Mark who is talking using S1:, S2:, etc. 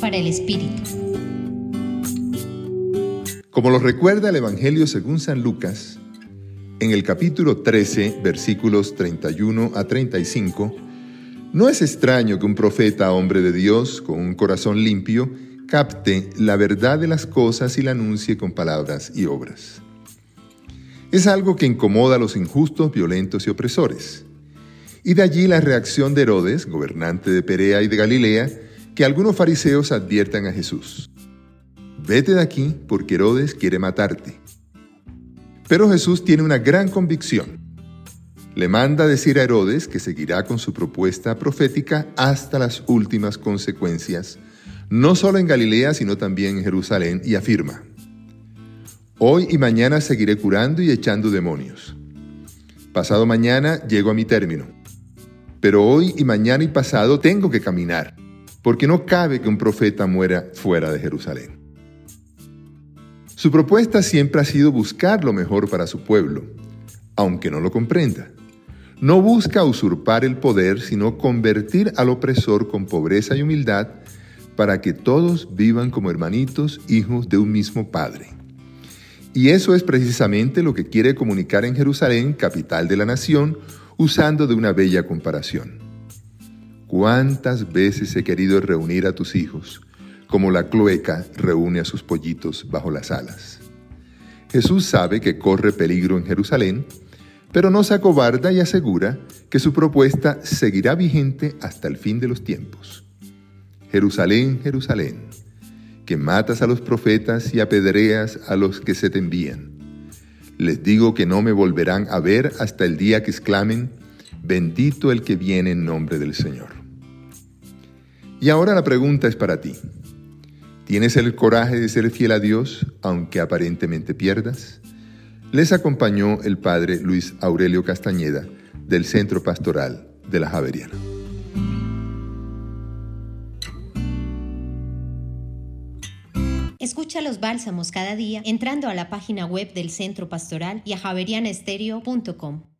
S1: Para el Espíritu.
S2: Como lo recuerda el Evangelio según San Lucas, en el capítulo 13, versículos 31 a 35, no es extraño que un profeta, hombre de Dios, con un corazón limpio, capte la verdad de las cosas y la anuncie con palabras y obras. Es algo que incomoda a los injustos, violentos y opresores. Y de allí la reacción de Herodes, gobernante de Perea y de Galilea, que algunos fariseos adviertan a Jesús. Vete de aquí porque Herodes quiere matarte. Pero Jesús tiene una gran convicción. Le manda decir a Herodes que seguirá con su propuesta profética hasta las últimas consecuencias, no solo en Galilea, sino también en Jerusalén, y afirma, Hoy y mañana seguiré curando y echando demonios. Pasado mañana llego a mi término. Pero hoy y mañana y pasado tengo que caminar, porque no cabe que un profeta muera fuera de Jerusalén. Su propuesta siempre ha sido buscar lo mejor para su pueblo, aunque no lo comprenda. No busca usurpar el poder, sino convertir al opresor con pobreza y humildad para que todos vivan como hermanitos, hijos de un mismo Padre. Y eso es precisamente lo que quiere comunicar en Jerusalén, capital de la nación, usando de una bella comparación. ¿Cuántas veces he querido reunir a tus hijos, como la cloeca reúne a sus pollitos bajo las alas? Jesús sabe que corre peligro en Jerusalén, pero no se acobarda y asegura que su propuesta seguirá vigente hasta el fin de los tiempos. Jerusalén, Jerusalén, que matas a los profetas y apedreas a los que se te envían. Les digo que no me volverán a ver hasta el día que exclamen, bendito el que viene en nombre del Señor. Y ahora la pregunta es para ti. ¿Tienes el coraje de ser fiel a Dios aunque aparentemente pierdas? Les acompañó el padre Luis Aurelio Castañeda del Centro Pastoral de la Javeriana.
S1: Escucha los bálsamos cada día entrando a la página web del Centro Pastoral y a javerianestereo.com.